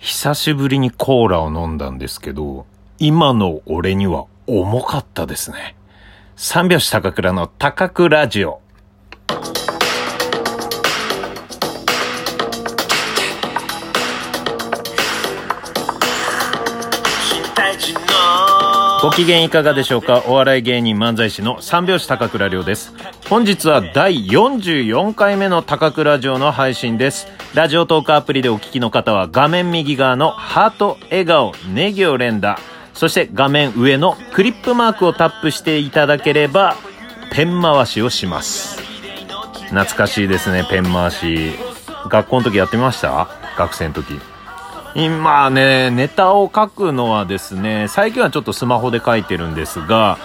久しぶりにコーラを飲んだんですけど、今の俺には重かったですね。三拍子高倉の高倉ジオ。ご機嫌いかがでしょうか？お笑い芸人漫才師の三拍子高倉涼です。本日は第44回目の高倉ラジオの配信です。ラジオトークアプリでお聞きの方は画面右側のハート、笑顔、ネギを連打、そして画面上のクリップマークをタップしていただければ、ペン回しをします。懐かしいですね、ペン回し。学校の時やってみました？学生の時。今ね、ネタを書くのはですね、最近はちょっとスマホで書いてるんですが、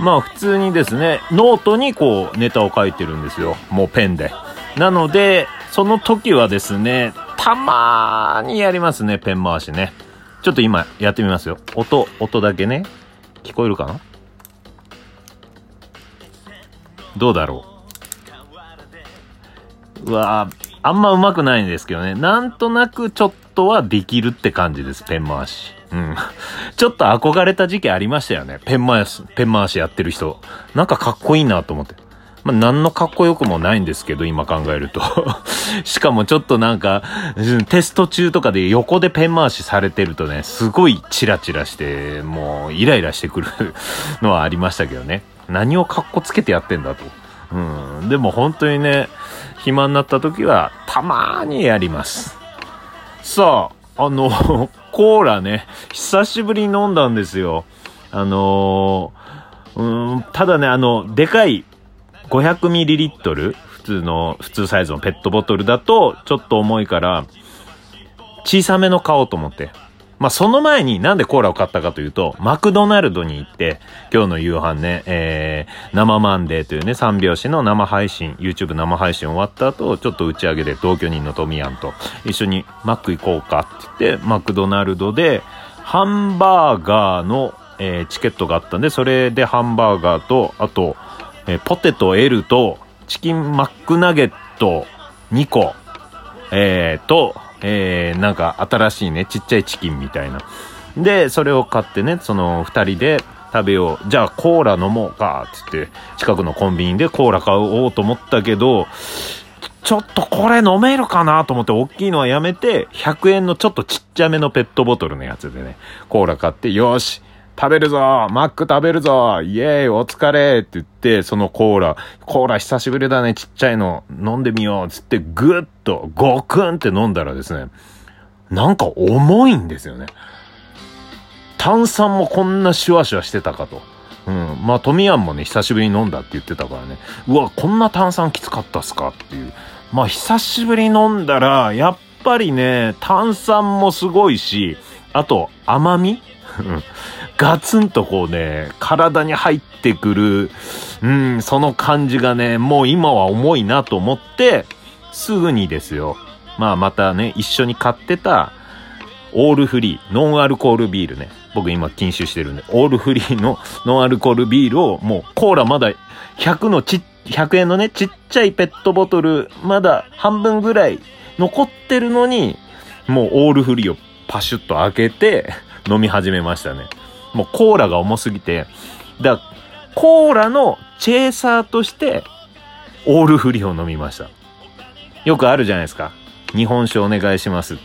まあ普通にですね、ノートにこうネタを書いてるんですよ。もうペンで。なので、その時はですね、たまーにやりますね、ペン回しね。ちょっと今やってみますよ。音、音だけね。聞こえるかな？どうだろう？うわあんま上手くないんですけどね。なんとなくちょっとはできるって感じです、ペン回し。うん。ちょっと憧れた時期ありましたよね。ペン回し、ペン回しやってる人。なんかかっこいいなと思って。まあ、何のかっこよくもないんですけど、今考えると。しかもちょっとなんか、テスト中とかで横でペン回しされてるとね、すごいチラチラして、もうイライラしてくるのはありましたけどね。何をかっこつけてやってんだと。うん。でも本当にね、暇になった時は、たまーにやります。さあ、あの、コーラね、久しぶりに飲んだんですよ。あのー、うん、ただね、あの、でかい 500ml 普通の、普通サイズのペットボトルだと、ちょっと重いから、小さめの買おうと思って。まあ、その前になんでコーラを買ったかというと、マクドナルドに行って、今日の夕飯ね、えー、生マンデーというね、三拍子の生配信、YouTube 生配信終わった後、ちょっと打ち上げで同居人のトミヤンと一緒にマック行こうかって言って、マクドナルドで、ハンバーガーの、えー、チケットがあったんで、それでハンバーガーと、あと、えー、ポテト L と、チキンマックナゲット2個、えー、と、えー、なんか新しいね、ちっちゃいチキンみたいな。で、それを買ってね、その二人で食べよう。じゃあコーラ飲もうか、つって、近くのコンビニでコーラ買おうと思ったけど、ちょっとこれ飲めるかなと思って、大きいのはやめて、100円のちょっとちっちゃめのペットボトルのやつでね、コーラ買って、よし、食べるぞマック食べるぞイエーイお疲れって言って、そのコーラ、コーラ久しぶりだね、ちっちゃいの、飲んでみようつって、ぐっと、ゴクンって飲んだらですね、なんか重いんですよね。炭酸もこんなシュワシュワしてたかと。うん。まあ、トミヤンもね、久しぶりに飲んだって言ってたからね。うわ、こんな炭酸きつかったっすかっていう。まあ、久しぶりに飲んだら、やっぱりね、炭酸もすごいし、あと、甘み？ガツンとこうね、体に入ってくる、うん、その感じがね、もう今は重いなと思って、すぐにですよ。まあまたね、一緒に買ってた、オールフリー、ノンアルコールビールね。僕今禁酒してるんで、オールフリーのノンアルコールビールをもうコーラまだ100のち、100円のね、ちっちゃいペットボトル、まだ半分ぐらい残ってるのに、もうオールフリーをパシュッと開けて飲み始めましたね。もうコーラが重すぎて、だコーラのチェイサーとして、オールフリーを飲みました。よくあるじゃないですか。日本酒お願いします。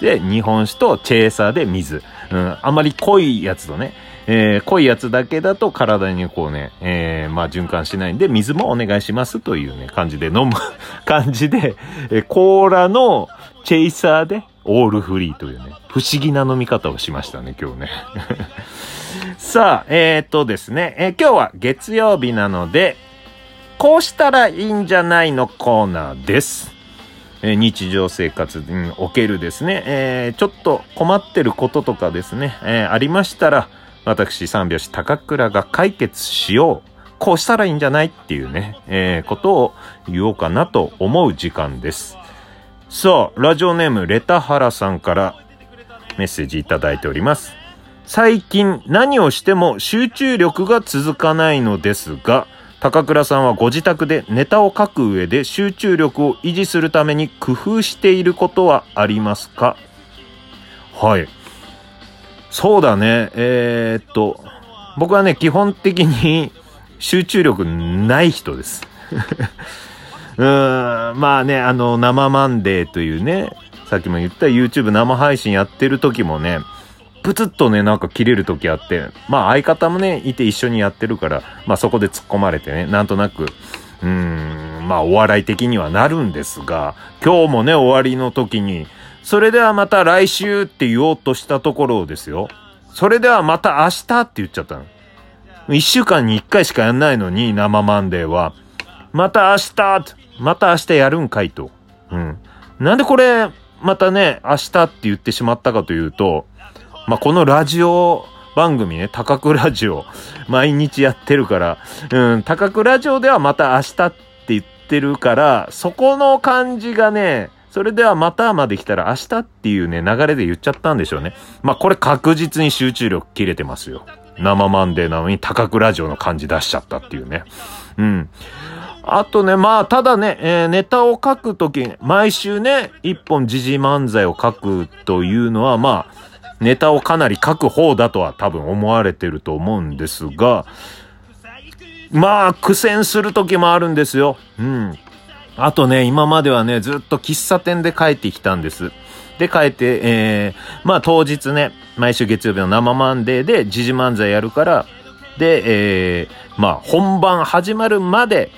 で、日本酒とチェイサーで水。うん、あまり濃いやつとね、えー、濃いやつだけだと体にこうね、えー、まあ循環しないんで、水もお願いしますというね、感じで飲む 感じで、えー、コーラのチェイサーでオールフリーというね、不思議な飲み方をしましたね、今日ね。さあ、えー、っとですね、えー、今日は月曜日なので、こうしたらいいんじゃないのコーナーです。えー、日常生活におけるですね、え、ちょっと困ってることとかですね、え、ありましたら、私、三拍子高倉が解決しよう。こうしたらいいんじゃないっていうね、え、ことを言おうかなと思う時間です。さあ、ラジオネームレタハラさんからメッセージいただいております。最近何をしても集中力が続かないのですが、高倉さんはご自宅でネタを書く上で集中力を維持するために工夫していることはありますか？はい。そうだね。えー、っと、僕はね、基本的に集中力ない人です。うーん、まあね、あの、生マンデーというね、さっきも言った YouTube 生配信やってる時もね、プツッとね、なんか切れる時あって、まあ相方もね、いて一緒にやってるから、まあそこで突っ込まれてね、なんとなく、うーん、まあお笑い的にはなるんですが、今日もね、終わりの時に、それではまた来週って言おうとしたところですよ。それではまた明日って言っちゃったの。一週間に一回しかやんないのに、生マンデーは。また明日また明日やるんかいと。うん。なんでこれ、またね、明日って言ってしまったかというと、まあ、このラジオ番組ね、高くラジオ、毎日やってるから、うん、高くラジオではまた明日って言ってるから、そこの感じがね、それではまたまで来たら明日っていうね、流れで言っちゃったんでしょうね。まあ、これ確実に集中力切れてますよ。生マンデーなのに高くラジオの感じ出しちゃったっていうね。うん。あとね、まあ、ただね、えー、ネタを書くとき、毎週ね、一本時事漫才を書くというのは、まあ、ネタをかなり書く方だとは多分思われてると思うんですが、まあ、苦戦する時もあるんですよ。うん。あとね、今まではね、ずっと喫茶店で帰ってきたんです。で、帰って、えー、まあ当日ね、毎週月曜日の生マンデーで時事漫才やるから、で、えー、まあ本番始まるまで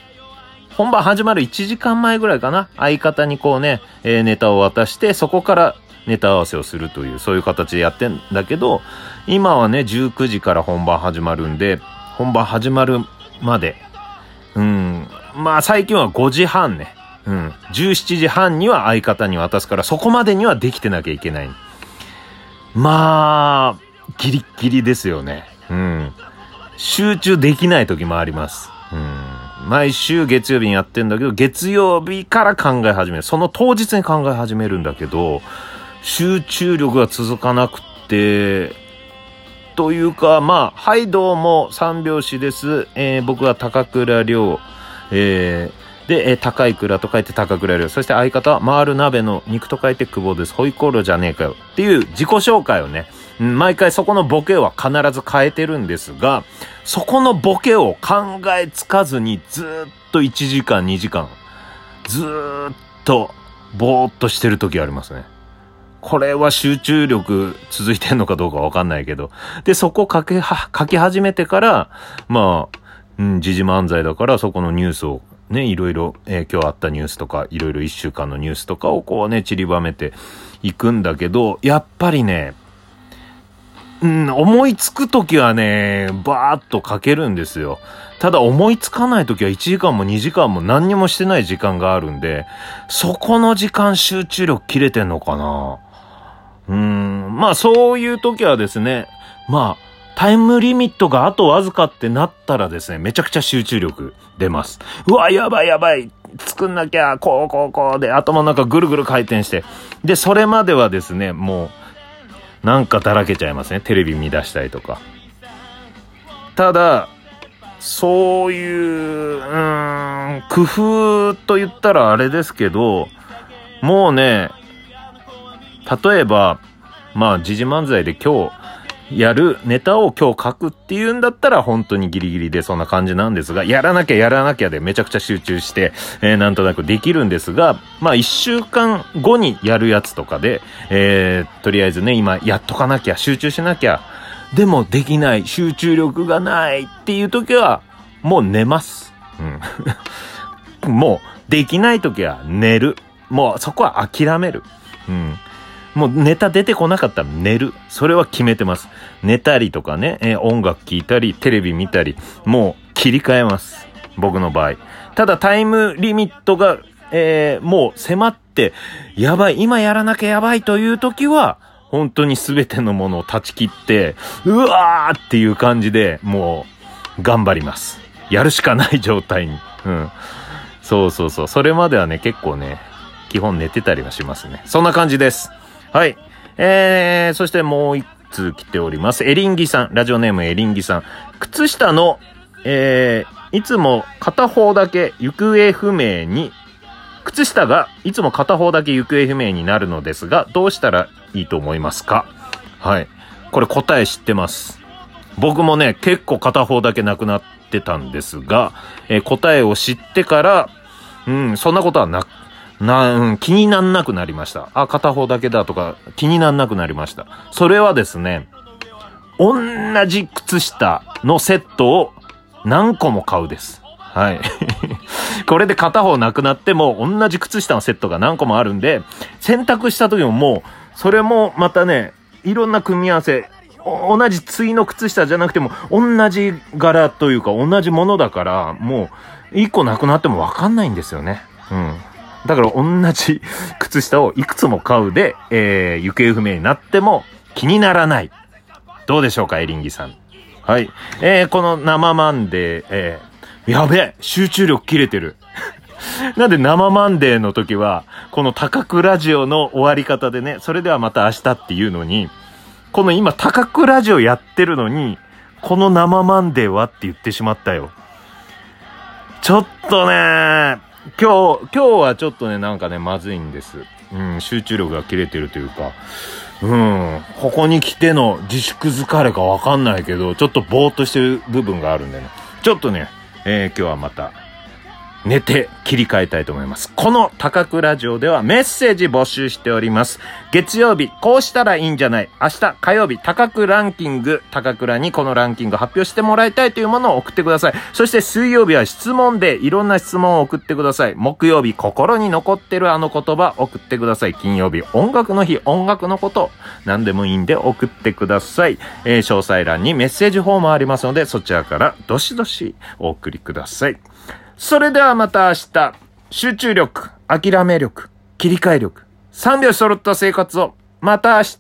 本番始まる1時間前ぐらいかな。相方にこうね、えー、ネタを渡して、そこからネタ合わせをするという、そういう形でやってんだけど、今はね、19時から本番始まるんで、本番始まるまで、うん、まあ最近は5時半ね。うん。17時半には相方に渡すから、そこまでにはできてなきゃいけない。まあ、ギリッギリですよね。うん。集中できない時もあります。うん。毎週月曜日にやってんだけど、月曜日から考え始める。その当日に考え始めるんだけど、集中力が続かなくて、というか、まあ、はいどうも三拍子です。えー、僕は高倉涼。えー、で、えー、高い倉と書いて高倉涼。そして相方は回る鍋の肉と書いて久保です。ホイコーロじゃねえかよ。っていう自己紹介をね、毎回そこのボケは必ず変えてるんですが、そこのボケを考えつかずにずっと1時間2時間、ずっとぼーっとしてる時ありますね。これは集中力続いてんのかどうかわかんないけど。で、そこ書けは、書き始めてから、まあ、うん、時事漫才だからそこのニュースをね、いろいろ、えー、今日あったニュースとか、いろいろ一週間のニュースとかをこうね、散りばめていくんだけど、やっぱりね、うん、思いつくときはね、バーっと書けるんですよ。ただ思いつかないときは1時間も2時間も何にもしてない時間があるんで、そこの時間集中力切れてんのかな？うん、まあそういうときはですね、まあ、タイムリミットがあとわずかってなったらですね、めちゃくちゃ集中力出ます。うわ、やばいやばい作んなきゃ、こうこうこうで頭の中ぐるぐる回転して。で、それまではですね、もう、なんかだらけちゃいますね。テレビ見出したりとか。ただ、そういう、うん、工夫と言ったらあれですけど、もうね、例えば、まあ、時事漫才で今日、やるネタを今日書くっていうんだったら本当にギリギリでそんな感じなんですが、やらなきゃやらなきゃでめちゃくちゃ集中して、えー、なんとなくできるんですが、まあ一週間後にやるやつとかで、えー、とりあえずね、今やっとかなきゃ、集中しなきゃ、でもできない、集中力がないっていう時は、もう寝ます。うん。もう、できない時は寝る。もうそこは諦める。うん。もうネタ出てこなかったら寝る。それは決めてます。寝たりとかね、えー、音楽聴いたり、テレビ見たり、もう切り替えます。僕の場合。ただタイムリミットが、えー、もう迫って、やばい、今やらなきゃやばいという時は、本当に全てのものを断ち切って、うわーっていう感じで、もう、頑張ります。やるしかない状態に。うん。そうそうそう。それまではね、結構ね、基本寝てたりはしますね。そんな感じです。はい。えー、そしてもう一通来ております。エリンギさん。ラジオネームエリンギさん。靴下の、えー、いつも片方だけ行方不明に、靴下がいつも片方だけ行方不明になるのですが、どうしたらいいと思いますか？はい。これ答え知ってます。僕もね、結構片方だけなくなってたんですが、えー答えを知ってから、うん、そんなことはな、な、うん、気になんなくなりました。あ、片方だけだとか気になんなくなりました。それはですね、同じ靴下のセットを何個も買うです。はい。これで片方なくなっても同じ靴下のセットが何個もあるんで、洗濯した時ももう、それもまたね、いろんな組み合わせ、同じ対の靴下じゃなくても、同じ柄というか同じものだから、もう、一個なくなってもわかんないんですよね。うん。だから同じ靴下をいくつも買うで、えー、行方不明になっても気にならない。どうでしょうか、エリンギさん。はい。えー、この生マンデー、えー、やべえ集中力切れてる。なんで生マンデーの時は、この高くラジオの終わり方でね、それではまた明日っていうのに、この今高くラジオやってるのに、この生マンデーはって言ってしまったよ。ちょっとね、今日、今日はちょっとね、なんかね、まずいんです。うん、集中力が切れてるというか、うん、ここに来ての自粛疲れかわかんないけど、ちょっとぼーっとしてる部分があるんでね。ちょっとね、えー今日はまた、寝て切り替えたいと思います。この高倉ラジオではメッセージ募集しております。月曜日、こうしたらいいんじゃない明日火曜日、高倉ランキング、高倉にこのランキング発表してもらいたいというものを送ってください。そして水曜日は質問でいろんな質問を送ってください。木曜日、心に残ってるあの言葉送ってください。金曜日、音楽の日、音楽のこと、何でもいいんで送ってください。えー詳細欄にメッセージフォームありますので、そちらからどしどしお送りください。それではまた明日、集中力、諦め力、切り替え力、3秒揃った生活を、また明日。